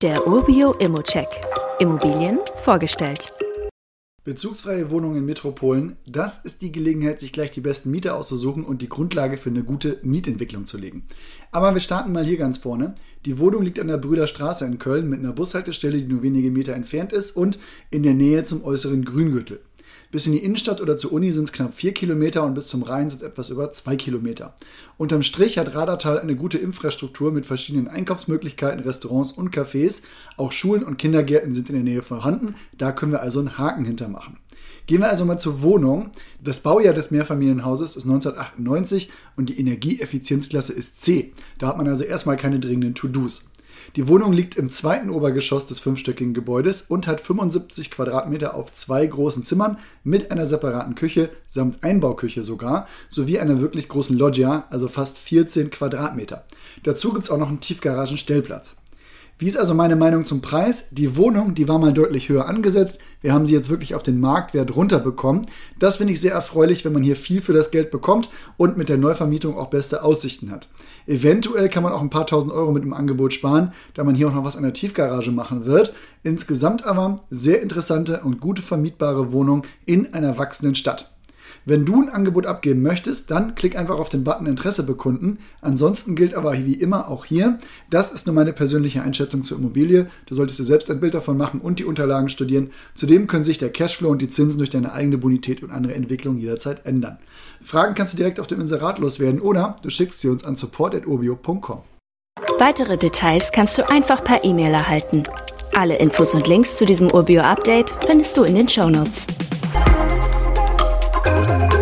Der Urbio Immocheck. Immobilien vorgestellt. Bezugsfreie Wohnungen in Metropolen, das ist die Gelegenheit, sich gleich die besten Mieter auszusuchen und die Grundlage für eine gute Mietentwicklung zu legen. Aber wir starten mal hier ganz vorne. Die Wohnung liegt an der Brüderstraße in Köln mit einer Bushaltestelle, die nur wenige Meter entfernt ist und in der Nähe zum äußeren Grüngürtel. Bis in die Innenstadt oder zur Uni sind es knapp vier Kilometer und bis zum Rhein sind es etwas über zwei Kilometer. Unterm Strich hat Radertal eine gute Infrastruktur mit verschiedenen Einkaufsmöglichkeiten, Restaurants und Cafés. Auch Schulen und Kindergärten sind in der Nähe vorhanden. Da können wir also einen Haken hintermachen. Gehen wir also mal zur Wohnung. Das Baujahr des Mehrfamilienhauses ist 1998 und die Energieeffizienzklasse ist C. Da hat man also erstmal keine dringenden To-Dos. Die Wohnung liegt im zweiten Obergeschoss des fünfstöckigen Gebäudes und hat 75 Quadratmeter auf zwei großen Zimmern mit einer separaten Küche samt Einbauküche sogar, sowie einer wirklich großen Loggia, also fast 14 Quadratmeter. Dazu gibt es auch noch einen Tiefgaragenstellplatz. Wie ist also meine Meinung zum Preis? Die Wohnung, die war mal deutlich höher angesetzt. Wir haben sie jetzt wirklich auf den Marktwert runterbekommen. Das finde ich sehr erfreulich, wenn man hier viel für das Geld bekommt und mit der Neuvermietung auch beste Aussichten hat. Eventuell kann man auch ein paar tausend Euro mit dem Angebot sparen, da man hier auch noch was an der Tiefgarage machen wird. Insgesamt aber sehr interessante und gute vermietbare Wohnung in einer wachsenden Stadt. Wenn du ein Angebot abgeben möchtest, dann klick einfach auf den Button Interesse bekunden. Ansonsten gilt aber wie immer auch hier, das ist nur meine persönliche Einschätzung zur Immobilie. Du solltest dir selbst ein Bild davon machen und die Unterlagen studieren. Zudem können sich der Cashflow und die Zinsen durch deine eigene Bonität und andere Entwicklungen jederzeit ändern. Fragen kannst du direkt auf dem Inserat loswerden oder du schickst sie uns an support.urbio.com. Weitere Details kannst du einfach per E-Mail erhalten. Alle Infos und Links zu diesem Urbio-Update findest du in den Show Notes. Thank